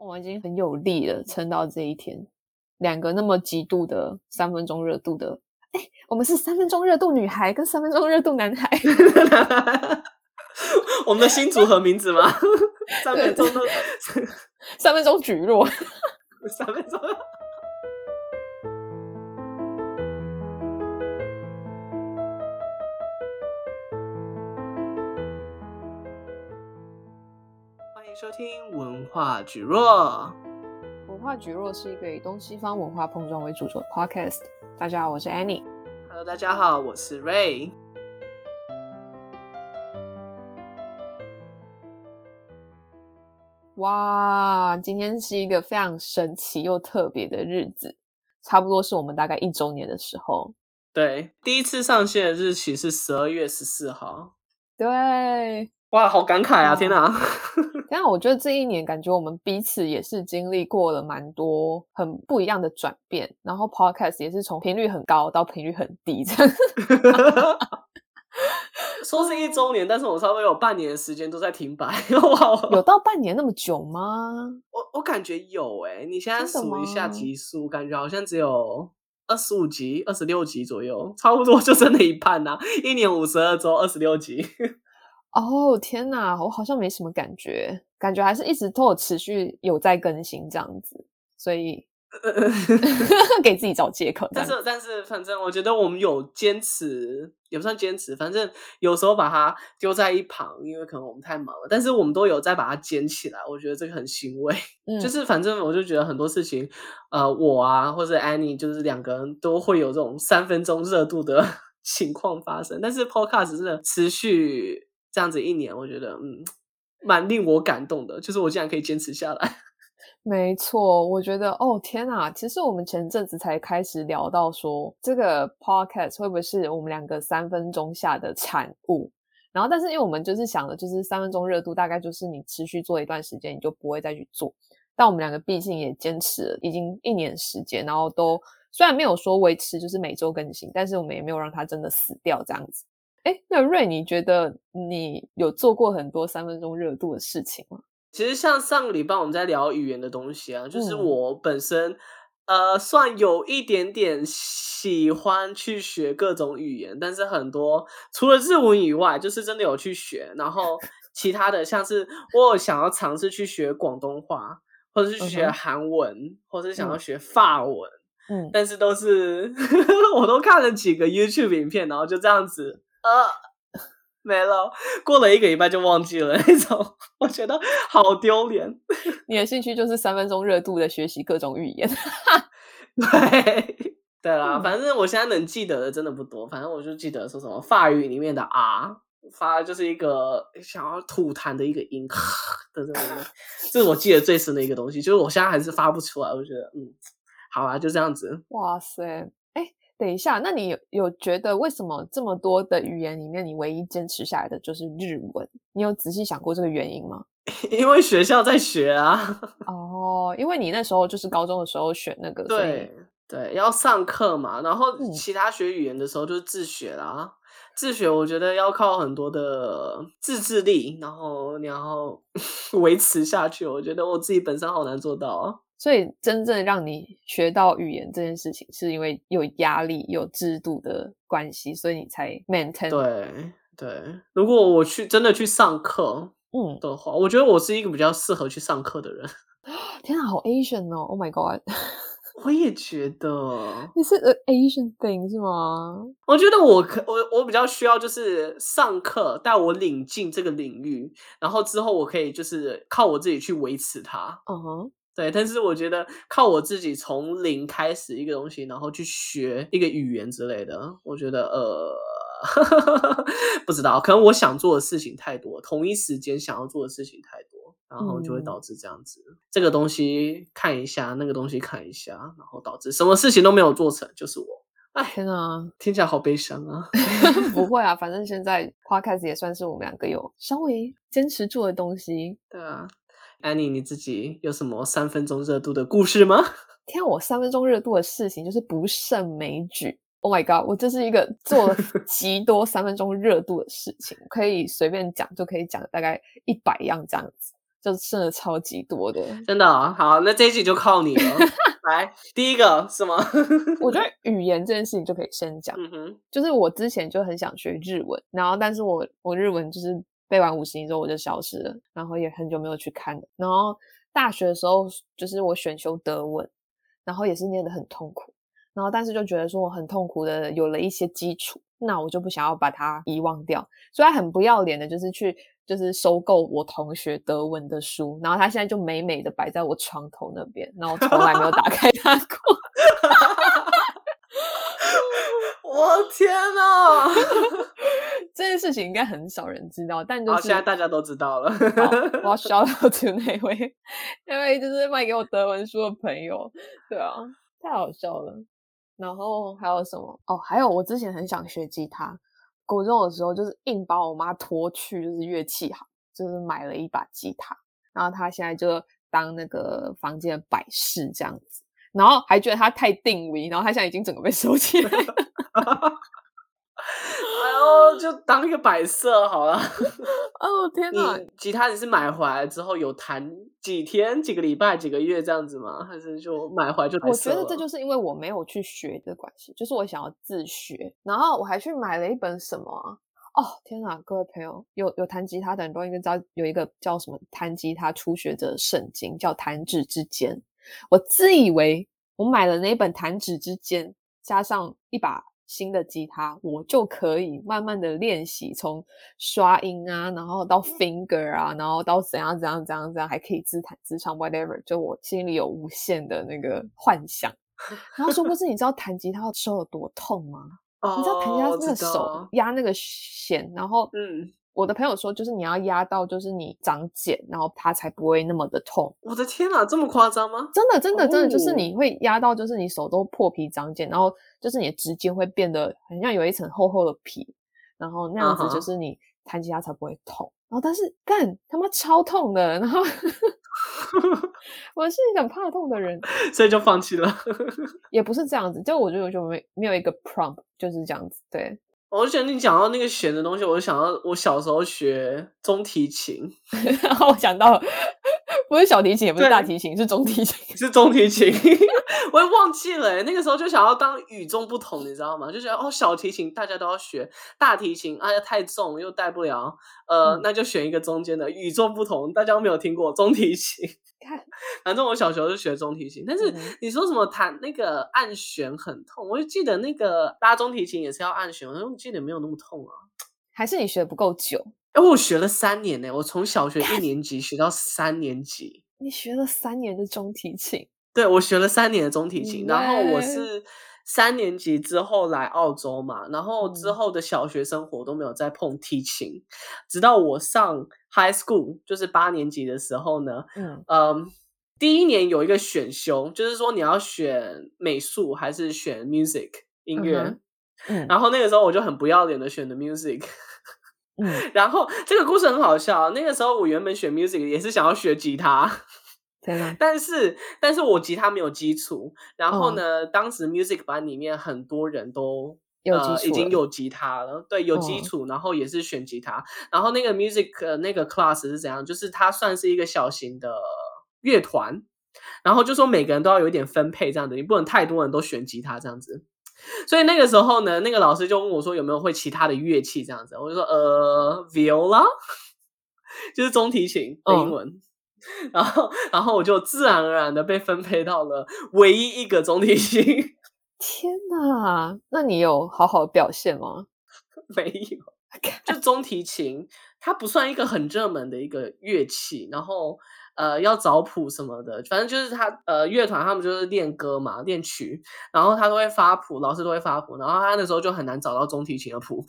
我已经很有力了，撑到这一天。两个那么极度的三分钟热度的，哎，我们是三分钟热度女孩跟三分钟热度男孩。我们的新组合名字吗？三分钟都 三分钟举落，三分钟。化举若。文化举若是一个以东西方文化碰撞为主轴的 podcast。大家好，我是 Annie。Hello，大家好，我是 Ray。哇，今天是一个非常神奇又特别的日子，差不多是我们大概一周年的时候。对，第一次上线的日期是十二月十四号。对。哇，好感慨啊！天哪，天哪！我觉得这一年感觉我们彼此也是经历过了蛮多很不一样的转变，然后 Podcast 也是从频率很高到频率很低这样。说是一周年，但是我差不多有半年的时间都在停摆。哇，有到半年那么久吗？我我感觉有诶、欸、你现在数一下集数，感觉好像只有二十五集、二十六集左右，差不多就剩那一半呐、啊。一年五十二周，二十六集。哦天哪，我好像没什么感觉，感觉还是一直都有持续有在更新这样子，所以 给自己找借口。但是但是，反正我觉得我们有坚持，也不算坚持，反正有时候把它丢在一旁，因为可能我们太忙了。但是我们都有在把它捡起来，我觉得这个很欣慰。嗯，就是反正我就觉得很多事情，呃，我啊或者 Annie，就是两个人都会有这种三分钟热度的 情况发生。但是 Podcast 真的持续。这样子一年，我觉得嗯，蛮令我感动的。就是我竟然可以坚持下来。没错，我觉得哦天哪！其实我们前阵子才开始聊到说，这个 podcast 会不会是我们两个三分钟下的产物？然后，但是因为我们就是想的，就是三分钟热度，大概就是你持续做一段时间，你就不会再去做。但我们两个毕竟也坚持了已经一年时间，然后都虽然没有说维持就是每周更新，但是我们也没有让它真的死掉这样子。哎，那瑞，你觉得你有做过很多三分钟热度的事情吗？其实像上个礼拜我们在聊语言的东西啊，就是我本身、嗯、呃算有一点点喜欢去学各种语言，但是很多除了日文以外，就是真的有去学。然后其他的像是我有想要尝试去学广东话，或者是去学韩文，嗯、或者是想要学法文，嗯，但是都是 我都看了几个 YouTube 影片，然后就这样子。呃，没了，过了一个礼拜就忘记了那种，我觉得好丢脸。你的兴趣就是三分钟热度的学习各种语言，对对啦，反正我现在能记得的真的不多，反正我就记得说什么法语里面的啊，发就是一个想要吐痰的一个音，的这个，这是我记得最深的一个东西，就是我现在还是发不出来，我觉得嗯，好啊，就这样子。哇塞。等一下，那你有有觉得为什么这么多的语言里面，你唯一坚持下来的就是日文？你有仔细想过这个原因吗？因为学校在学啊。哦，因为你那时候就是高中的时候选那个，对对，要上课嘛。然后其他学语言的时候就是自学啦。嗯、自学我觉得要靠很多的自制力，然后你要 维持下去。我觉得我自己本身好难做到啊。所以，真正让你学到语言这件事情，是因为有压力、有制度的关系，所以你才 maintain。对对，如果我去真的去上课，嗯的话，我觉得我是一个比较适合去上课的人。天啊，好 Asian 哦！Oh my god！我也觉得你是 an Asian thing 是吗？我觉得我可我我比较需要就是上课带我领进这个领域，然后之后我可以就是靠我自己去维持它。嗯哼、uh-huh。对，但是我觉得靠我自己从零开始一个东西，然后去学一个语言之类的，我觉得呃，不知道，可能我想做的事情太多，同一时间想要做的事情太多，然后就会导致这样子，嗯、这个东西看一下，那个东西看一下，然后导致什么事情都没有做成，就是我。哎，天啊，听起来好悲伤啊！不会啊，反正现在 Podcast 也算是我们两个有稍微坚持住的东西。对啊。Annie，你自己有什么三分钟热度的故事吗？天啊，我三分钟热度的事情就是不胜枚举。Oh my god，我这是一个做了 极多三分钟热度的事情，可以随便讲就可以讲大概一百样这样子。就剩了超级多的。真的、哦、好，那这一集就靠你了。来，第一个是吗？我觉得语言这件事情就可以先讲。嗯哼，就是我之前就很想学日文，然后但是我我日文就是背完五十音之后我就消失了，然后也很久没有去看了。然后大学的时候就是我选修德文，然后也是念得很痛苦，然后但是就觉得说我很痛苦的有了一些基础，那我就不想要把它遗忘掉，所以很不要脸的就是去。就是收购我同学德文的书，然后他现在就美美的摆在我床头那边，然后从来没有打开它过。我天哪！这件事情应该很少人知道，但就是好，现在大家都知道了。我要 shout out to 那位，那位就是卖给我德文书的朋友。对啊，太好笑了。然后还有什么？哦，还有我之前很想学吉他。国中的时候，就是硬把我妈拖去，就是乐器行，就是买了一把吉他，然后她现在就当那个房间的摆饰这样子，然后还觉得她太定位，然后她现在已经整个被收起来了。哎呦，就当一个摆设好了。哦天哪！你吉他你是买回来之后有弹几天、几个礼拜、几个月这样子吗？还是就买回来就？我觉得这就是因为我没有去学的关系，就是我想要自学。然后我还去买了一本什么啊？哦天哪！各位朋友，有有弹吉他的人都应该知道，有一个叫什么《弹吉他初学者圣经》，叫《弹指之间》。我自以为我买了那本《弹指之间》，加上一把。新的吉他，我就可以慢慢的练习，从刷音啊，然后到 finger 啊，然后到怎样怎样怎样怎样，还可以自弹自唱，whatever。就我心里有无限的那个幻想。然后说不是，你知道弹吉他手有多痛吗？哦、你知道弹吉他那个手压那个弦，然后嗯。我的朋友说，就是你要压到，就是你长茧，然后它才不会那么的痛。我的天哪，这么夸张吗？真的，真的，真的，就是你会压到，就是你手都破皮长茧，然后就是你的指尖会变得很像有一层厚厚的皮，然后那样子就是你弹吉他才不会痛。Uh-huh. 然后但是干他妈超痛的，然后 我是一个很怕痛的人，所以就放弃了。也不是这样子，就我觉得就没没有一个 prompt 就是这样子，对。我就觉得你讲到那个弦的东西，我就想到我小时候学中提琴，然后我想到不是小提琴，也不是大提琴，是中提琴，是中提琴，我也忘记了。那个时候就想要当与众不同，你知道吗？就觉得哦，小提琴大家都要学，大提琴哎呀太重又带不了，呃、嗯，那就选一个中间的与众不同，大家都没有听过中提琴。看，反正我小时候就学中提琴，但是你说什么弹那个按弦很痛，我就记得那个拉中提琴也是要按弦，我记得没有那么痛啊。还是你学的不够久？哎，我学了三年呢，我从小学一年级学到三年级。你学了三年的中提琴？对，我学了三年的中提琴，然后我是三年级之后来澳洲嘛，然后之后的小学生活都没有再碰提琴，直到我上。High school 就是八年级的时候呢，嗯，嗯，第一年有一个选修，就是说你要选美术还是选 music 音乐，嗯，嗯，然后那个时候我就很不要脸的选的 music，嗯，然后这个故事很好笑，那个时候我原本选 music 也是想要学吉他，但是但是我吉他没有基础，然后呢，嗯，当时 music 班里面很多人都。有基础、呃、已经有吉他了，对，有基础、哦，然后也是选吉他，然后那个 music、呃、那个 class 是怎样？就是它算是一个小型的乐团，然后就说每个人都要有一点分配这样子，你不能太多人都选吉他这样子。所以那个时候呢，那个老师就问我说有没有会其他的乐器这样子，我就说呃，viola，就是中提琴的英文，哦、然后然后我就自然而然的被分配到了唯一一个中提琴。天哪，那你有好好表现吗？没有，就中提琴，它不算一个很热门的一个乐器，然后。呃，要找谱什么的，反正就是他呃，乐团他们就是练歌嘛，练曲，然后他都会发谱，老师都会发谱，然后他那时候就很难找到中提琴的谱。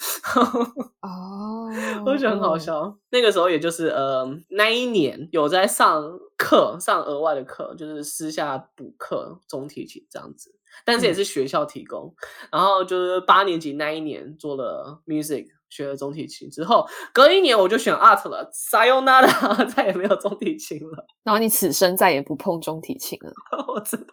哦，我觉得很好笑。哦。那个时候也就是呃，那一年有在上课，上额外的课，就是私下补课中提琴这样子，但是也是学校提供。嗯、然后就是八年级那一年做了 music。学了中提琴之后，隔一年我就选 art 了，Sayonara，再也没有中提琴了。然后你此生再也不碰中提琴了，我真的，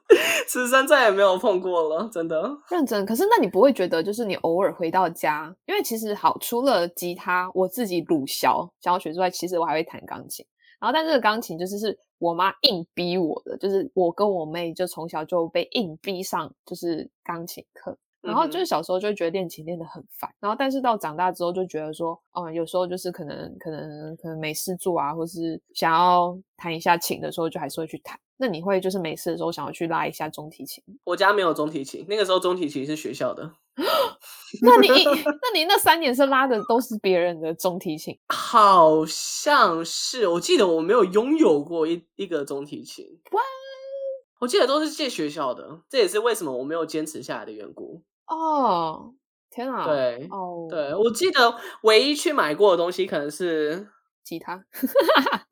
此生再也没有碰过了，真的。认真，可是那你不会觉得，就是你偶尔回到家，因为其实好，除了吉他，我自己鲁小想要学之外，其实我还会弹钢琴。然后但这个钢琴就是是我妈硬逼我的，就是我跟我妹就从小就被硬逼上就是钢琴课。然后就是小时候就会觉得练琴练得很烦，然后但是到长大之后就觉得说，嗯，有时候就是可能可能可能没事做啊，或是想要弹一下琴的时候，就还是会去弹。那你会就是没事的时候想要去拉一下中提琴？我家没有中提琴，那个时候中提琴是学校的。那你那你那三年是拉的都是别人的中提琴？好像是，我记得我没有拥有过一一个中提琴。What? 我记得都是借学校的，这也是为什么我没有坚持下来的缘故。哦，天啊！对，哦，对，我记得唯一去买过的东西可能是吉他，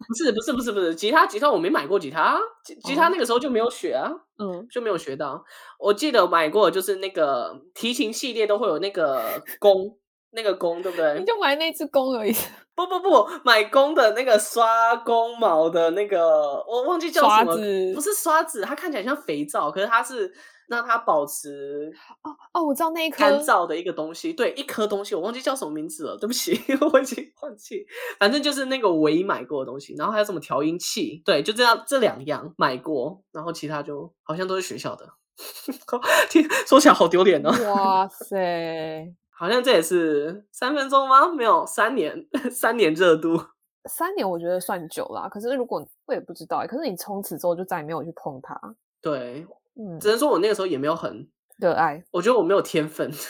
不是，不是，不是，不是吉他，吉他我没买过吉他，吉吉他那个时候就没有学啊，嗯，就没有学到。我记得买过就是那个提琴系列都会有那个 弓，那个弓对不对？你就买那只弓而已。不不不，买弓的那个刷弓毛的那个，我忘记叫什么，不是刷子，它看起来像肥皂，可是它是。让它保持哦哦，我知道那一颗干燥的一个东西，对，一颗东西，我忘记叫什么名字了，对不起，我已经忘记，反正就是那个唯一买过的东西，然后还有什么调音器，对，就这样这两样买过，然后其他就好像都是学校的，听说起来好丢脸哦。哇 塞，好像这也是三分钟吗？没有，三年，三年热度，三年我觉得算久了，可是如果我也不知道，可是你从此之后就再也没有去碰它，对。嗯，只能说我那个时候也没有很热爱，我觉得我没有天分。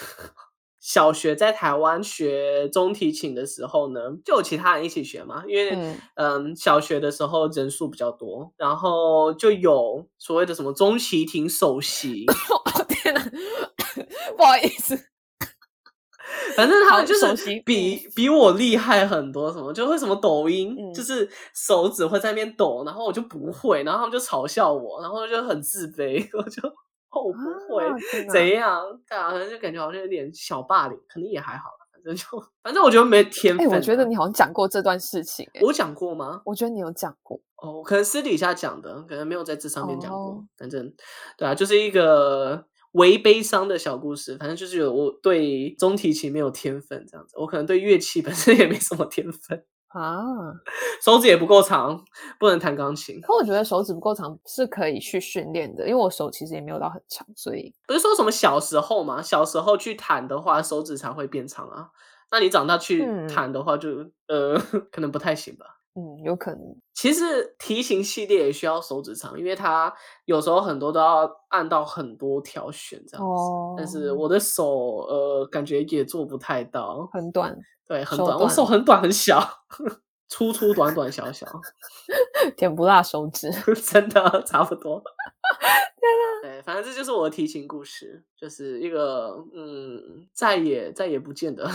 小学在台湾学中提琴的时候呢，就有其他人一起学嘛，因为嗯，嗯，小学的时候人数比较多，然后就有所谓的什么中提琴首席。哦天哪，不好意思。反正他们就是比比我厉害很多，什么就会什么抖音，嗯、就是手指会在那边抖，然后我就不会，然后他们就嘲笑我，然后就很自卑，我就哦我不会、啊、怎样，啊，反正就感觉好像有点小霸凌，可能也还好，反正就 反正我觉得没天分、啊。哎、欸，我觉得你好像讲过这段事情、欸，我讲过吗？我觉得你有讲过哦，可能私底下讲的，可能没有在这上面讲过，哦、反正对啊，就是一个。微悲伤的小故事，反正就是有我对中提琴没有天分这样子，我可能对乐器本身也没什么天分 啊，手指也不够长，不能弹钢琴。可我觉得手指不够长是可以去训练的，因为我手其实也没有到很长，所以不是说什么小时候嘛，小时候去弹的话，手指才会变长啊。那你长大去弹的话就，就、嗯、呃可能不太行吧。嗯，有可能。其实提琴系列也需要手指长，因为它有时候很多都要按到很多条选这样子。哦。但是我的手呃，感觉也做不太到。很短。对，很短。手短。我手很短很小，粗粗短短小小。甜不辣手指，真的差不多。对，反正这就是我的提琴故事，就是一个嗯，再也再也不见的。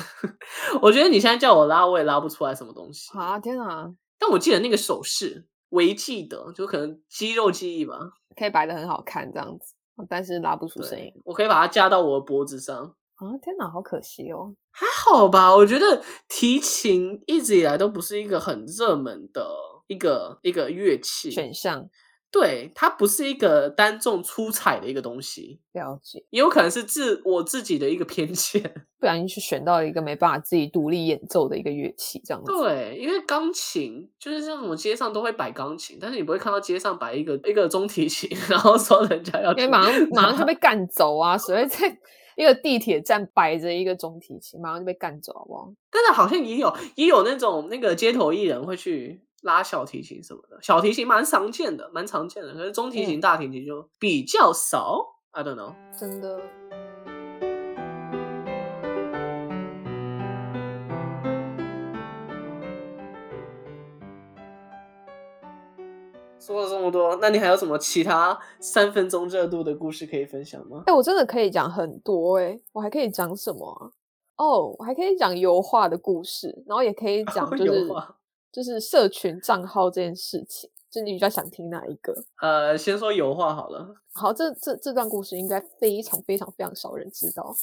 我觉得你现在叫我拉，我也拉不出来什么东西。啊，天哪！但我记得那个手势，唯记得，就可能肌肉记忆吧，可以摆的很好看这样子，但是拉不出声音。我可以把它架到我的脖子上。啊，天哪，好可惜哦。还好吧，我觉得提琴一直以来都不是一个很热门的一个一个乐器选项。对，它不是一个单重出彩的一个东西，了解，也有可能是自我自己的一个偏见，不小心去选到一个没办法自己独立演奏的一个乐器，这样子。对，因为钢琴就是像什么街上都会摆钢琴，但是你不会看到街上摆一个一个中提琴，然后说人家要，因为马上马上就被干走啊！所以在一个地铁站摆着一个中提琴，马上就被干走，好不好？但是好像也有也有那种那个街头艺人会去。拉小提琴什么的，小提琴蛮常见的，蛮常见的。可是中提琴、大提琴就比较少。I don't know，真的。说了这么多，那你还有什么其他三分钟热度的故事可以分享吗？哎、欸，我真的可以讲很多哎、欸，我还可以讲什么啊？哦、oh，我还可以讲油画的故事，然后也可以讲 就是。Oh, 就是社群账号这件事情，就你比较想听哪一个？呃，先说油画好了。好，这这这段故事应该非常非常非常少人知道。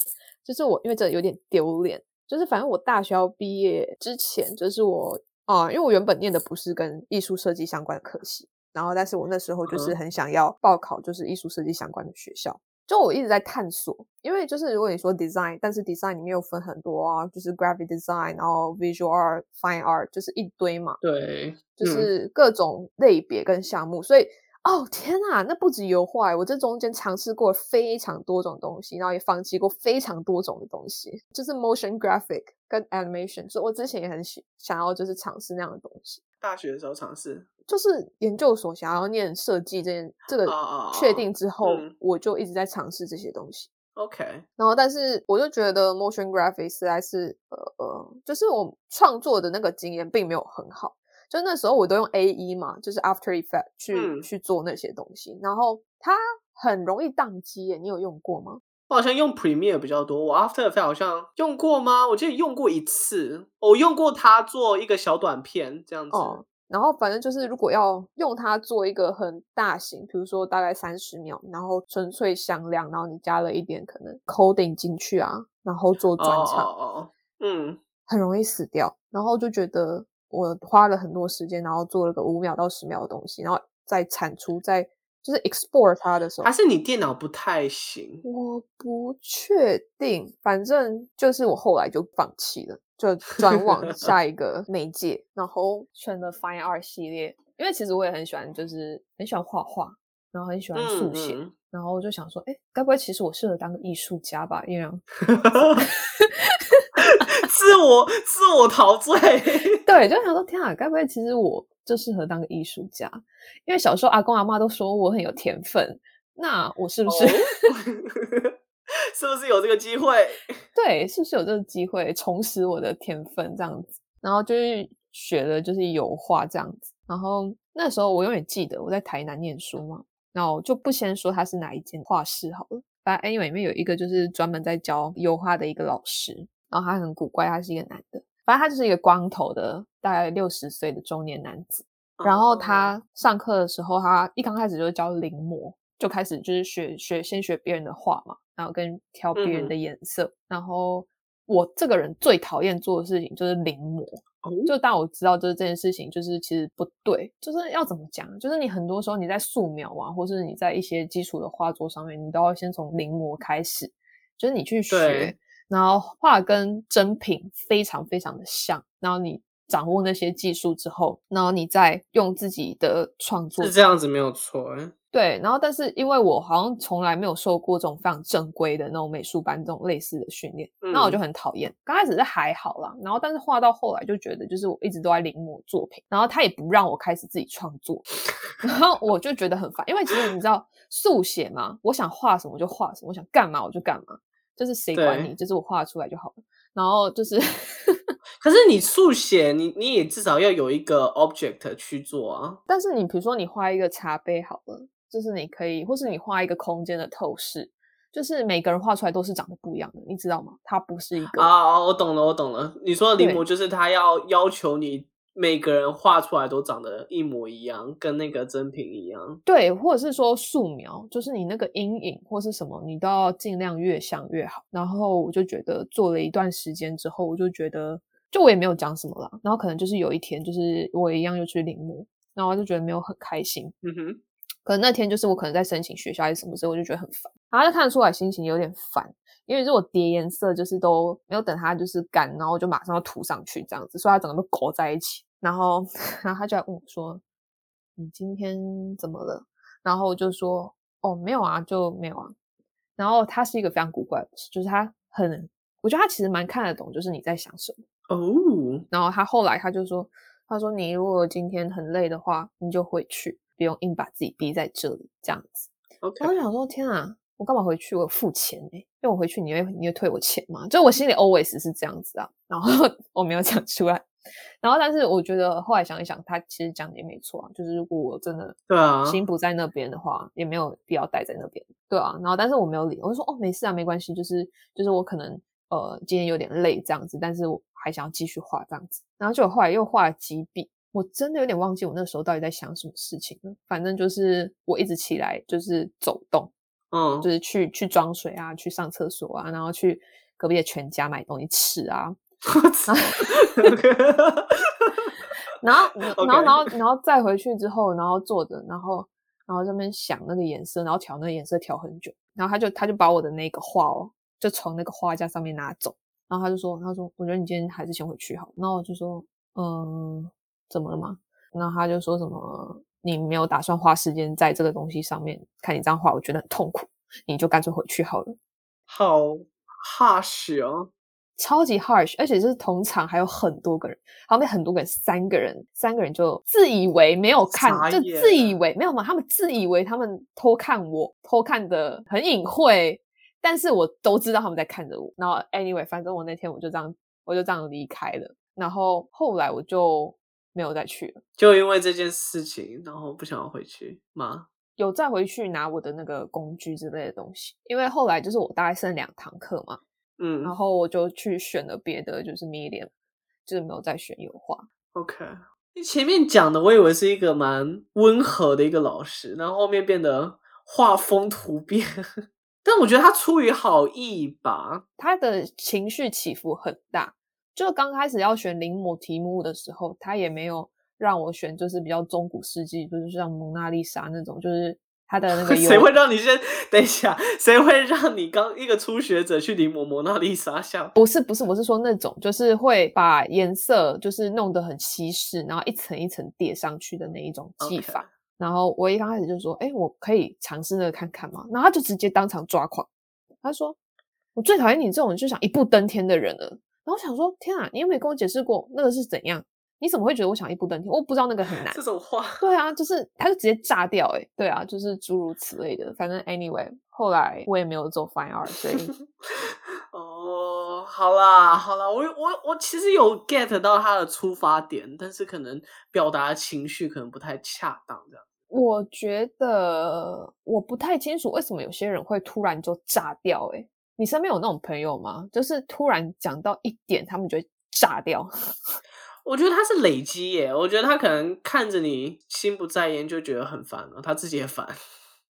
就是我，因为这有点丢脸。就是反正我大学要毕业之前，就是我啊、呃，因为我原本念的不是跟艺术设计相关的科系，然后但是我那时候就是很想要报考就是艺术设计相关的学校，就我一直在探索，因为就是如果你说 design，但是 design 里面有分很多啊，就是 graphic design，然后 visual art、fine art，就是一堆嘛。对，就是各种类别跟项目，嗯、所以哦天哪，那不止油画，我这中间尝试过非常多种东西，然后也放弃过非常多种的东西，就是 motion graphic 跟 animation，所以我之前也很喜想要就是尝试那样的东西。大学的时候尝试。就是研究所想要念设计这件这个确定之后，哦嗯、我就一直在尝试这些东西。OK，然后但是我就觉得 motion graphics 实在是呃呃，就是我创作的那个经验并没有很好。就那时候我都用 AE 嘛，就是 After Effect 去、嗯、去做那些东西，然后它很容易宕机耶。你有用过吗？我好像用 Premiere 比较多，我 After Effect 好像用过吗？我记得用过一次，我用过它做一个小短片这样子。哦然后反正就是，如果要用它做一个很大型，比如说大概三十秒，然后纯粹响亮，然后你加了一点可能 coding 进去啊，然后做转场，哦哦，嗯，很容易死掉。然后就觉得我花了很多时间，然后做了个五秒到十秒的东西，然后再产出，再就是 export 它的时候，还是你电脑不太行？我不确定，反正就是我后来就放弃了。就转往 下一个媒介，然后选了 Fine Art 系列，因为其实我也很喜欢，就是很喜欢画画，然后很喜欢速写，嗯嗯、然后我就想说，哎，该不会其实我适合当个艺术家吧？因为 自我自我陶醉，对，就想说，天啊，该不会其实我就适合当个艺术家？因为小时候阿公阿妈都说我很有天分，那我是不是？哦 是不是有这个机会？对，是不是有这个机会重拾我的天分这样子？然后就是学的就是油画这样子。然后那时候我永远记得我在台南念书嘛，然后就不先说他是哪一间画室好了。反正 anyway 里面有一个就是专门在教油画的一个老师，然后他很古怪，他是一个男的，反正他就是一个光头的大概六十岁的中年男子。然后他上课的时候，他一刚开始就教临摹，就开始就是学学先学别人的画嘛。然后跟挑别人的颜色，嗯、然后我这个人最讨厌做的事情就是临摹。哦、就当我知道就是这件事情就是其实不对，就是要怎么讲？就是你很多时候你在素描啊，或是你在一些基础的画作上面，你都要先从临摹开始，就是你去学，对然后画跟真品非常非常的像，然后你掌握那些技术之后，然后你再用自己的创作，是这样子没有错。对，然后但是因为我好像从来没有受过这种非常正规的那种美术班这种类似的训练，嗯、那我就很讨厌。刚开始是还好啦，然后但是画到后来就觉得，就是我一直都在临摹作品，然后他也不让我开始自己创作，然后我就觉得很烦。因为其实你知道速写嘛，我想画什么就画什么，我想干嘛我就干嘛，就是谁管你，就是我画出来就好了。然后就是，可是你速写，你你也至少要有一个 object 去做啊。但是你比如说你画一个茶杯好了。就是你可以，或是你画一个空间的透视，就是每个人画出来都是长得不一样的，你知道吗？它不是一个啊，我懂了，我懂了。你说的临摹就是他要要求你每个人画出来都长得一模一样，跟那个真品一样。对，或者是说素描，就是你那个阴影或是什么，你都要尽量越像越好。然后我就觉得做了一段时间之后，我就觉得，就我也没有讲什么了。然后可能就是有一天，就是我一样又去临摹，然后我就觉得没有很开心。嗯哼。可能那天就是我可能在申请学校还是什么时候，我就觉得很烦，然后就看得出来心情有点烦，因为如果叠颜色就是都没有等它就是干，然后我就马上要涂上去这样子，所以它整个都勾在一起。然后，然后他就来问我说：“你今天怎么了？”然后我就说：“哦，没有啊，就没有啊。”然后他是一个非常古怪的，就是他很，我觉得他其实蛮看得懂，就是你在想什么哦。然后他后来他就说：“他说你如果今天很累的话，你就回去。”不用硬把自己逼在这里，这样子。后我想说，天啊，我干嘛回去？我付钱哎，因为我回去你会你会退我钱吗？就我心里 always 是这样子啊。然后 我没有讲出来。然后，但是我觉得后来想一想，他其实讲的也没错啊。就是如果我真的对啊心不在那边的话，也没有必要待在那边。对啊。然后，但是我没有理，我就说哦，没事啊，没关系。就是就是我可能呃今天有点累这样子，但是我还想要继续画这样子。然后就后来又画了几笔。我真的有点忘记我那时候到底在想什么事情了。反正就是我一直起来就是走动，嗯，就是去去装水啊，去上厕所啊，然后去隔壁的全家买东西吃啊。然后，然后，然后，然后再回去之后，然后坐着，然后然后这边想那个颜色，然后调那个颜色调很久，然后他就他就把我的那个画哦，就从那个画架上面拿走，然后他就说，他说，我觉得你今天还是先回去好。然后我就说，嗯，怎么了吗？然后他就说什么，你没有打算花时间在这个东西上面，看你这样画，我觉得很痛苦，你就干脆回去好了。好 harsh 哦。超级 harsh，而且是同场还有很多个人，旁边很多个人，三个人，三个人就自以为没有看，就自以为没有嘛，他们自以为他们偷看我，偷看的很隐晦，但是我都知道他们在看着我。然后 anyway，反正我那天我就这样，我就这样离开了。然后后来我就没有再去了，就因为这件事情，然后不想要回去吗？有再回去拿我的那个工具之类的东西，因为后来就是我大概剩两堂课嘛。嗯，然后我就去选了别的，就是 medium，就是没有再选油画。OK，你前面讲的我以为是一个蛮温和的一个老师，然后后面变得画风突变，但我觉得他出于好意吧，他的情绪起伏很大。就刚开始要选临摹题目的时候，他也没有让我选，就是比较中古世纪，就是像蒙娜丽莎那种，就是。他的那个 谁会让你先等一下？谁会让你刚一个初学者去临摹蒙娜丽莎像？不是不是，我是说那种就是会把颜色就是弄得很稀释，然后一层一层叠上去的那一种技法。Okay. 然后我一刚开始就说：“哎，我可以尝试那个看看吗？”然后他就直接当场抓狂，他说：“我最讨厌你这种就想一步登天的人了。”然后我想说：“天啊，你有没有跟我解释过那个是怎样？”你怎么会觉得我想一步登天？我不知道那个很难。这种话，对啊，就是他就直接炸掉，诶对啊，就是诸如此类的。反正 anyway，后来我也没有做 fine art，所以 哦，好啦，好啦，我我我其实有 get 到他的出发点，但是可能表达情绪可能不太恰当，这样。我觉得我不太清楚为什么有些人会突然就炸掉，哎你身边有那种朋友吗？就是突然讲到一点，他们就会炸掉。我觉得他是累积耶，我觉得他可能看着你心不在焉就觉得很烦了，他自己也烦，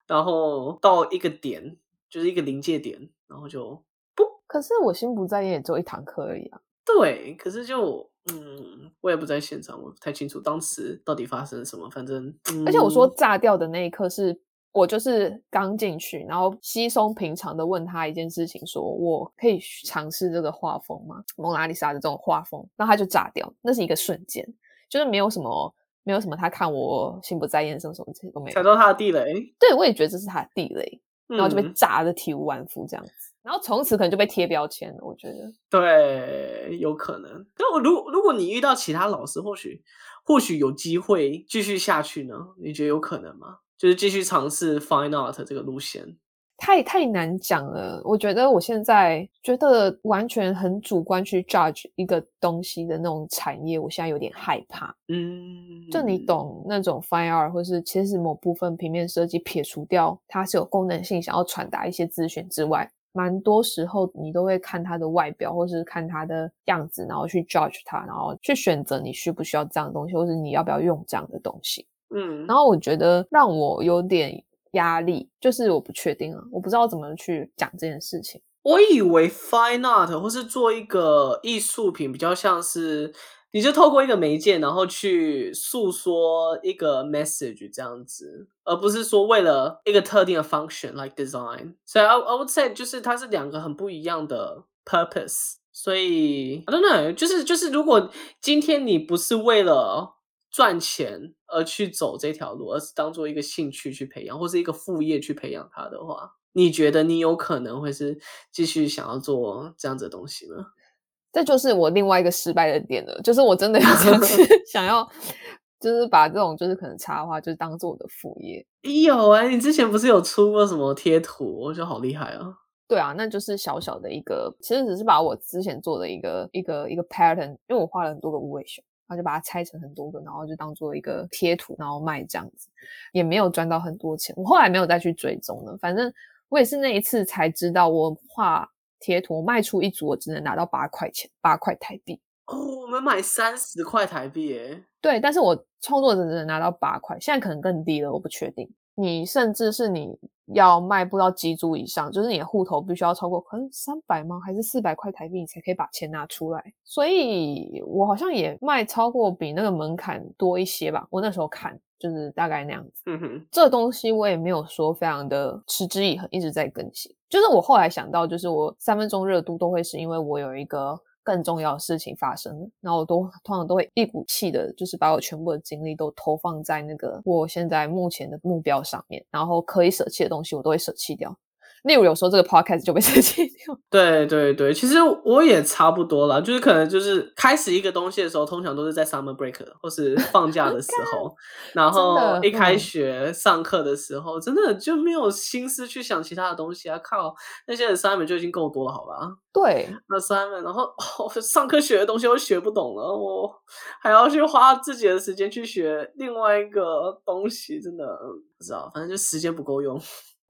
然后到一个点就是一个临界点，然后就不。可是我心不在焉也只有一堂课而已啊。对，可是就嗯，我也不在现场，我不太清楚当时到底发生了什么。反正，嗯、而且我说炸掉的那一刻是。我就是刚进去，然后稀松平常的问他一件事情，说我可以尝试这个画风吗？蒙娜丽莎的这种画风，然后他就炸掉，那是一个瞬间，就是没有什么，没有什么，他看我心不在焉，什么什么这些都没有。踩到他的地雷，对，我也觉得这是他的地雷，然后就被炸的体无完肤这样子，嗯、然后从此可能就被贴标签了。我觉得，对，有可能。但我如果如果你遇到其他老师，或许或许有机会继续下去呢？你觉得有可能吗？就是继续尝试 fine art 这个路线，太太难讲了。我觉得我现在觉得完全很主观去 judge 一个东西的那种产业，我现在有点害怕。嗯，就你懂那种 fine art，或是其实某部分平面设计撇除掉它是有功能性，想要传达一些资讯之外，蛮多时候你都会看它的外表，或是看它的样子，然后去 judge 它，然后去选择你需不需要这样的东西，或是你要不要用这样的东西。嗯，然后我觉得让我有点压力，就是我不确定啊，我不知道怎么去讲这件事情。我以为 fine art 或是做一个艺术品，比较像是你就透过一个媒介，然后去诉说一个 message 这样子，而不是说为了一个特定的 function like design。所以 I I would say 就是它是两个很不一样的 purpose。所以 I don't know，就是就是如果今天你不是为了赚钱而去走这条路，而是当做一个兴趣去培养，或是一个副业去培养它的话，你觉得你有可能会是继续想要做这样子的东西吗？这就是我另外一个失败的点了，就是我真的 想要，就是把这种就是可能插画，就是当做我的副业。有哎、欸，你之前不是有出过什么贴图？我觉得好厉害啊！对啊，那就是小小的一个，其实只是把我之前做的一个一个一个 pattern，因为我画了很多个无尾熊。就把它拆成很多个，然后就当做一个贴图，然后卖这样子，也没有赚到很多钱。我后来没有再去追踪了，反正我也是那一次才知道，我画贴图我卖出一组，我只能拿到八块钱，八块台币。哦，我们买三十块台币耶。对，但是我创作者只能拿到八块，现在可能更低了，我不确定。你甚至是你要卖不到几组以上，就是你的户头必须要超过可能三百吗？还是四百块台币，你才可以把钱拿出来。所以我好像也卖超过比那个门槛多一些吧。我那时候看就是大概那样子。嗯哼，这东西我也没有说非常的持之以恒，一直在更新。就是我后来想到，就是我三分钟热度都会是因为我有一个。更重要的事情发生了，然后我都通常都会一股气的，就是把我全部的精力都投放在那个我现在目前的目标上面，然后可以舍弃的东西，我都会舍弃掉。例如有时候这个 podcast 就被舍弃掉。对对对，其实我也差不多啦，就是可能就是开始一个东西的时候，通常都是在 summer break 或是放假的时 候，然后一开学上课的时候，真的就没有心思去想其他的东西啊！靠，那些 assignment 就已经够多了，好吧？对，assignment，然后、哦、上课学的东西我学不懂了，我还要去花自己的时间去学另外一个东西，真的不知道，反正就时间不够用。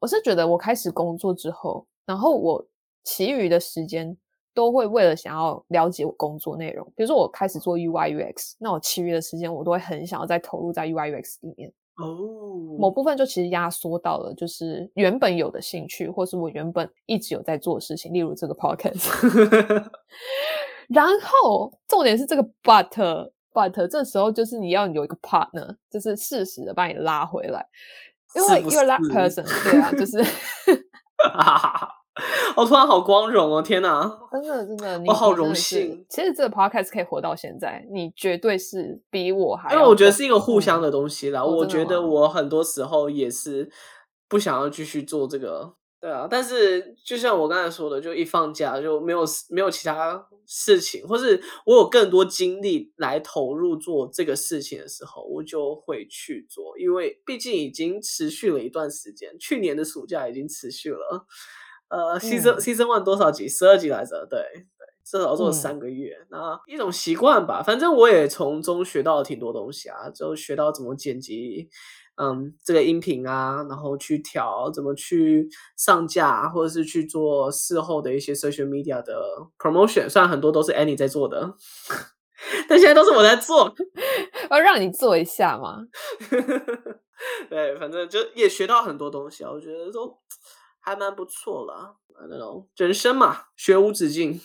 我是觉得我开始工作之后，然后我其余的时间都会为了想要了解我工作内容，比如说我开始做 UI UX，那我其余的时间我都会很想要再投入在 UI UX 里面。哦，某部分就其实压缩到了就是原本有的兴趣，或是我原本一直有在做的事情，例如这个 podcast。然后重点是这个 but but 这时候就是你要有一个 partner，就是适时的把你拉回来。因为 you're that person，对啊，就是，我突然好光荣哦！天哪，真的真的，我好荣幸。其实这个 podcast 可以活到现在，你绝对是比我还，因为我觉得是一个互相的东西啦。嗯、我觉得我很多时候也是不想要继续做这个。对啊，但是就像我刚才说的，就一放假就没有没有其他事情，或是我有更多精力来投入做这个事情的时候，我就会去做，因为毕竟已经持续了一段时间，去年的暑假已经持续了，呃，season season one 多少集？十二集来着，对对，至少做了三个月，嗯、那一种习惯吧。反正我也从中学到了挺多东西啊，就学到怎么剪辑。嗯，这个音频啊，然后去调怎么去上架，或者是去做事后的一些 social media 的 promotion，虽然很多都是 Annie 在做的，但现在都是我在做，要 让你做一下嘛。对，反正就也学到很多东西啊，我觉得都还蛮不错啦。那种人生嘛，学无止境。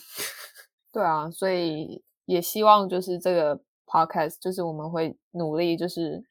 对啊，所以也希望就是这个 podcast，就是我们会努力，就是。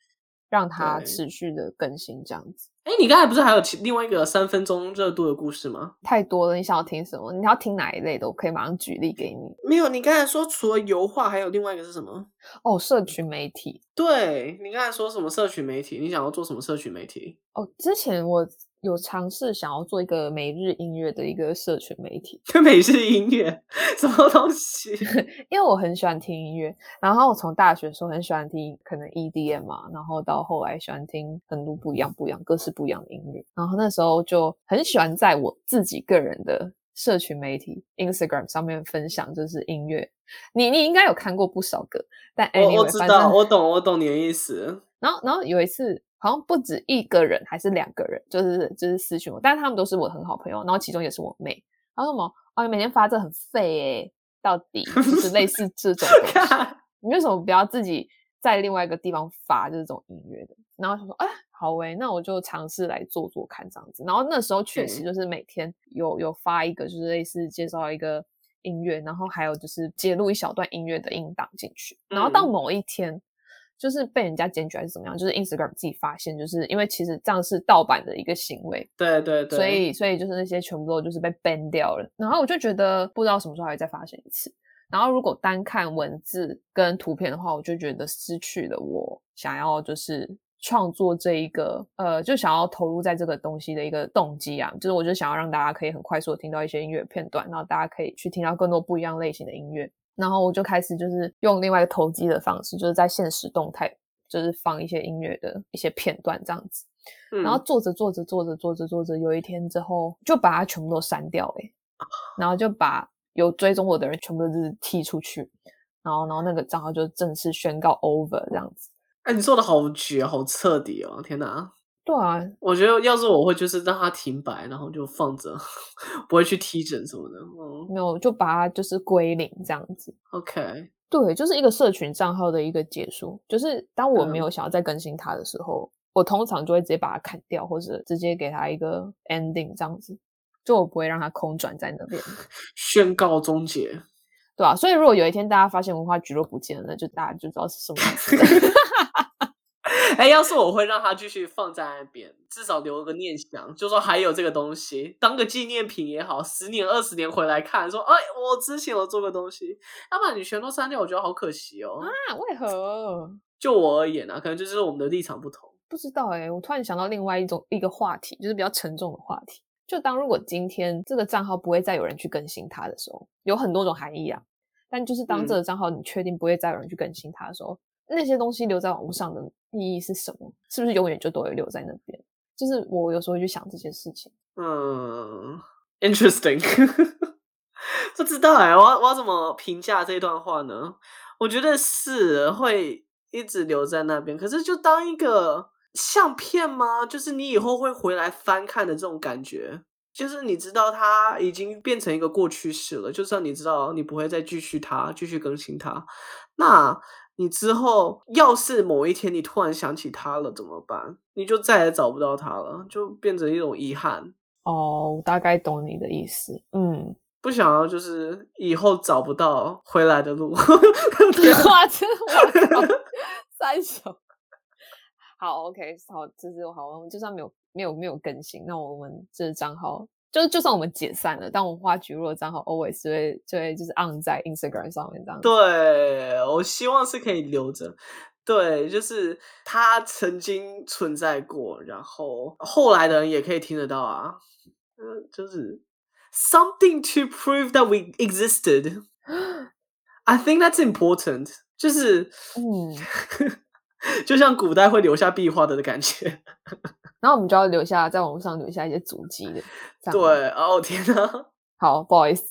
让它持续的更新，这样子。哎，你刚才不是还有另外一个三分钟热度的故事吗？太多了，你想要听什么？你要听哪一类的？我可以马上举例给你。没有，你刚才说除了油画，还有另外一个是什么？哦，社群媒体。对，你刚才说什么社群媒体？你想要做什么社群媒体？哦，之前我。有尝试想要做一个每日音乐的一个社群媒体，每日音乐 什么东西？因为我很喜欢听音乐，然后我从大学的时候很喜欢听可能 EDM 嘛，然后到后来喜欢听很多不一样、不一样、各式不一样的音乐，然后那时候就很喜欢在我自己个人的社群媒体 Instagram 上面分享，就是音乐。你你应该有看过不少个，但 anyway, 我我知道，我懂，我懂你的意思。然后然后有一次。好像不止一个人，还是两个人，就是就是私讯我，但是他们都是我的很好朋友，然后其中也是我妹。他说什么？啊，你每天发这很废诶，到底就是类似这种东西，你为什么不要自己在另外一个地方发这种音乐的？然后他说，哎，好诶，那我就尝试来做做看这样子。然后那时候确实就是每天有有发一个，就是类似介绍一个音乐，然后还有就是揭露一小段音乐的音档进去。然后到某一天。嗯就是被人家检举还是怎么样？就是 Instagram 自己发现，就是因为其实这样是盗版的一个行为。对对对。所以所以就是那些全部都就是被 ban 掉了。然后我就觉得不知道什么时候还会再发生一次。然后如果单看文字跟图片的话，我就觉得失去了我想要就是创作这一个呃，就想要投入在这个东西的一个动机啊。就是我就想要让大家可以很快速的听到一些音乐片段，然后大家可以去听到更多不一样类型的音乐。然后我就开始就是用另外一个投机的方式，就是在现实动态，就是放一些音乐的一些片段这样子。嗯、然后做着做着做着做着做着，有一天之后就把它全部都删掉诶，然后就把有追踪我的人全部都是踢出去，然后然后那个账号就正式宣告 over 这样子。哎，你做的好绝，好彻底哦！天哪。对啊，我觉得要是我会就是让它停摆，然后就放着，不会去踢整什么的。嗯，没有，就把它就是归零这样子。OK，对，就是一个社群账号的一个结束。就是当我没有想要再更新它的时候，嗯、我通常就会直接把它砍掉，或者直接给它一个 ending 这样子，就我不会让它空转在那边，宣告终结，对啊，所以如果有一天大家发现文化局都不见了，那就大家就知道是什么意思。哎，要是我会让他继续放在那边，至少留个念想，就说还有这个东西，当个纪念品也好，十年、二十年回来看，说，哎，我之前有做个东西，要不然你全都删掉，我觉得好可惜哦。啊，为何？就我而言啊，可能就是我们的立场不同。不知道哎、欸，我突然想到另外一种一个话题，就是比较沉重的话题。就当如果今天这个账号不会再有人去更新它的时候，有很多种含义啊。但就是当这个账号你确定不会再有人去更新它的时候，嗯、那些东西留在网络上的意义是什么？是不是永远就都会留在那边？就是我有时候会去想这些事情。嗯，interesting，不知道哎、我要我要怎么评价这段话呢？我觉得是会一直留在那边，可是就当一个相片吗？就是你以后会回来翻看的这种感觉，就是你知道它已经变成一个过去式了，就算你知道你不会再继续它，继续更新它，那你之后要是某一天你突然想起他了怎么办？你就再也找不到他了，就变成一种遗憾。哦，我大概懂你的意思。嗯，不想要就是以后找不到回来的路。哇，真的我靠，三小。好，OK，好，这是好，我们就算没有没有没有更新，那我们这个账号就就算我们解散了，但我们花菊若的账号 always 就会就会就是 on 在 Instagram 上面这样。对，我希望是可以留着。对，就是它曾经存在过，然后后来的人也可以听得到啊。嗯，就是 something to prove that we existed. I think that's important. 就是嗯。就像古代会留下壁画的的感觉，然后我们就要留下在网上留下一些足迹的。对，哦天哪！好，不好意思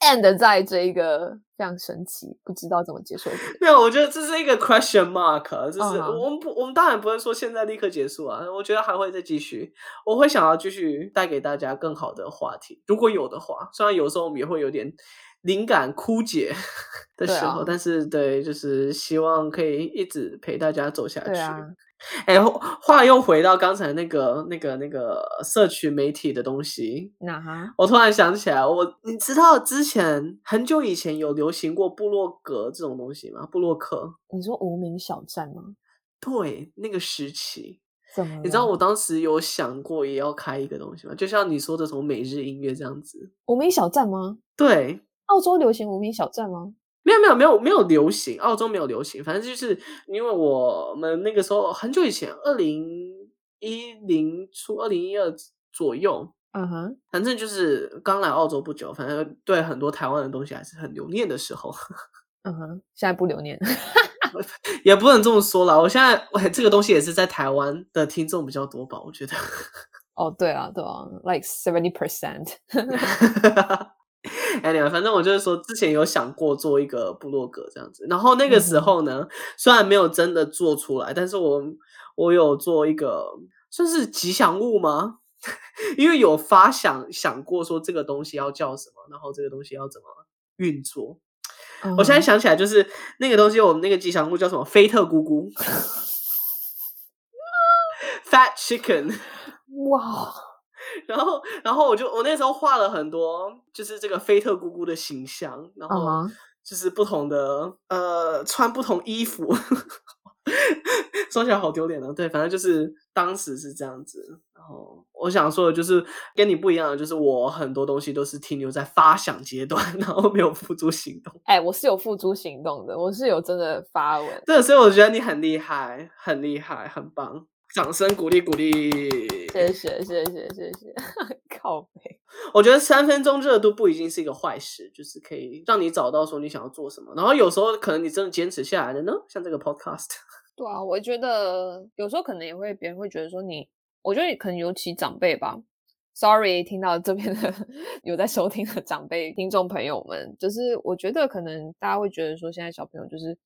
，and 在这一个非常神奇，不知道怎么接受。没有，我觉得这是一个 question mark，就是、uh huh. 我们不，我们当然不会说现在立刻结束啊。我觉得还会再继续，我会想要继续带给大家更好的话题，如果有的话。虽然有时候我们也会有点。灵感枯竭的时候，啊、但是对，就是希望可以一直陪大家走下去。哎、啊，话又回到刚才那个、那个、那个社群媒体的东西。哪哈，我突然想起来，我你知道之前很久以前有流行过部落格这种东西吗？部落客？你说无名小站吗？对，那个时期。怎么？你知道我当时有想过也要开一个东西吗？就像你说的什么每日音乐这样子。无名小站吗？对。澳洲流行无名小站吗？没有没有没有没有流行，澳洲没有流行。反正就是因为我们那个时候很久以前，二零一零初，二零一二左右，嗯哼、uh，huh. 反正就是刚来澳洲不久，反正对很多台湾的东西还是很留念的时候。嗯哼、uh，huh. 现在不留念，也不能这么说啦。我现在这个东西也是在台湾的听众比较多吧？我觉得。哦，对啊，对啊，like seventy percent。Anyway，反正我就是说，之前有想过做一个部落格这样子，然后那个时候呢，嗯、虽然没有真的做出来，但是我我有做一个算是吉祥物吗？因为有发想想过说这个东西要叫什么，然后这个东西要怎么运作。嗯、我现在想起来，就是那个东西，我们那个吉祥物叫什么？菲特姑姑，Fat Chicken，哇。然后，然后我就我那时候画了很多，就是这个菲特姑姑的形象，然后就是不同的呃，穿不同衣服，说起来好丢脸啊。对，反正就是当时是这样子。然后我想说的就是跟你不一样的，就是我很多东西都是停留在发想阶段，然后没有付诸行动。哎，我是有付诸行动的，我是有真的发文。对，所以我觉得你很厉害，很厉害，很棒。掌声鼓励鼓励，谢谢谢谢谢谢，靠背。我觉得三分钟热度不一定是一个坏事，就是可以让你找到说你想要做什么。然后有时候可能你真的坚持下来了呢，像这个 podcast。对啊，我觉得有时候可能也会别人会觉得说你，我觉得可能尤其长辈吧。Sorry，听到这边的 有在收听的长辈听众朋友们，就是我觉得可能大家会觉得说现在小朋友就是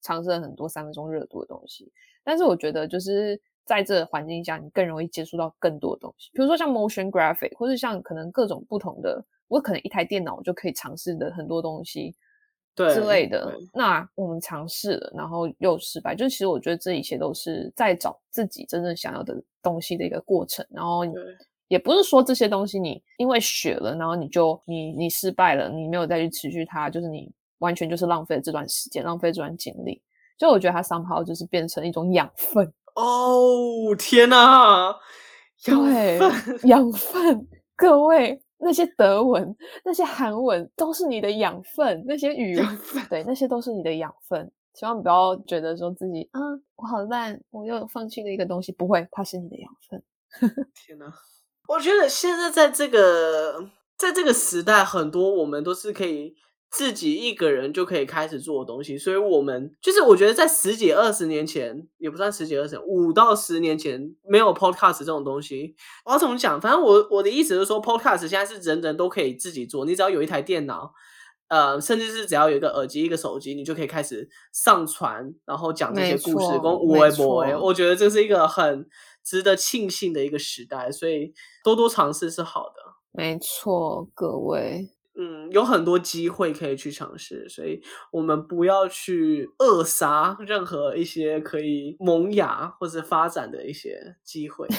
尝试了很多三分钟热度的东西，但是我觉得就是。在这个环境下，你更容易接触到更多的东西，比如说像 motion graphic，或是像可能各种不同的，我可能一台电脑就可以尝试的很多东西，对之类的。那我们尝试了，然后又失败。就其实我觉得这一切都是在找自己真正想要的东西的一个过程。然后也不是说这些东西你因为学了，然后你就你你失败了，你没有再去持续它，就是你完全就是浪费了这段时间，浪费这段精力。就我觉得它 somehow 就是变成一种养分。哦，天哪！对，养分，各位。那些德文、那些韩文都是你的养分，那些语言，对，那些都是你的养分。千万不要觉得说自己啊，我好烂，我又放弃了一个东西。不会，它是你的养分。天哪！我觉得现在在这个在这个时代，很多我们都是可以。自己一个人就可以开始做的东西，所以我们就是我觉得在十几二十年前，也不算十几二十年，五到十年前没有 podcast 这种东西。我要怎么讲？反正我我的意思是说，podcast 现在是人人都可以自己做，你只要有一台电脑，呃，甚至是只要有一个耳机、一个手机，你就可以开始上传，然后讲这些故事。跟微博，我觉得这是一个很值得庆幸的一个时代，所以多多尝试是好的。没错，各位。嗯，有很多机会可以去尝试，所以我们不要去扼杀任何一些可以萌芽或者发展的一些机会。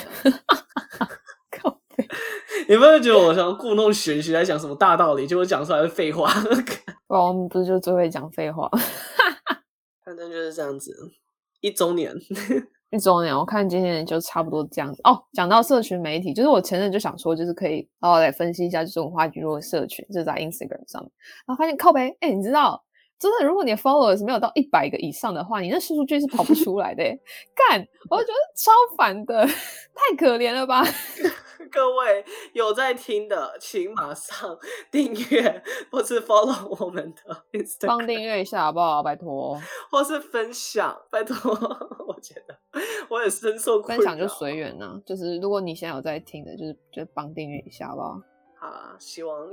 你们会觉得我像故弄玄虚，在讲什么大道理，结果讲出来是废话？我们不是就最会讲废话？反正就是这样子，一周年。一周年，我看今天就差不多这样子哦。讲到社群媒体，就是我前阵就想说，就是可以好好来分析一下，就是文化聚落的社群，就是在 Instagram 上，然后发现靠北，哎，你知道，真的，如果你的 followers 没有到一百个以上的话，你那数据是跑不出来的。干，我觉得超烦的，太可怜了吧。各位有在听的，请马上 订阅或是 follow 我们的 Instagram，帮订阅一下好不好？拜托，或是分享，拜托。我觉得我也深受困扰。分享就随缘呐，就是如果你现在有在听的，就是就帮订阅一下好不好？好啊，希望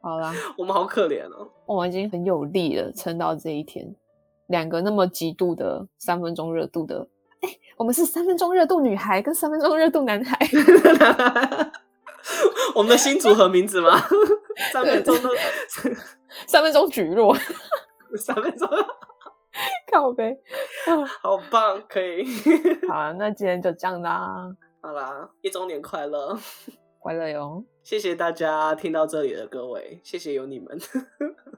好啦。我们好可怜哦，我们已经很有力了，撑到这一天。两个那么极度的三分钟热度的。哎，我们是三分钟热度女孩跟三分钟热度男孩，我们的新组合名字吗？三分钟的三分钟蒟蒻，三分钟 靠背，好棒，可以。好啊，那今天就这样啦。好啦，一周年快乐，快乐哟！谢谢大家听到这里的各位，谢谢有你们，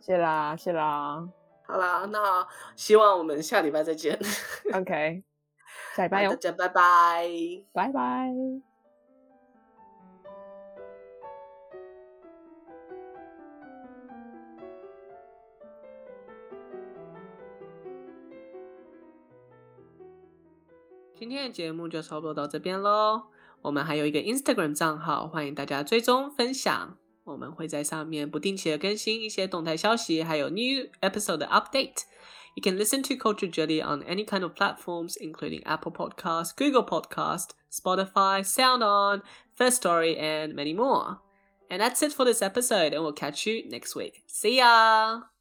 谢啦，谢啦。好啦，那希望我们下礼拜再见。OK。拜拜，大家拜拜，拜拜。今天的节目就差不多到这边喽。我们还有一个 Instagram 账号，欢迎大家追踪分享。我们会在上面不定期的更新一些动态消息，还有 new episode 的 update。You can listen to Culture Jelly on any kind of platforms, including Apple Podcast, Google Podcast, Spotify, SoundOn, First Story, and many more. And that's it for this episode, and we'll catch you next week. See ya!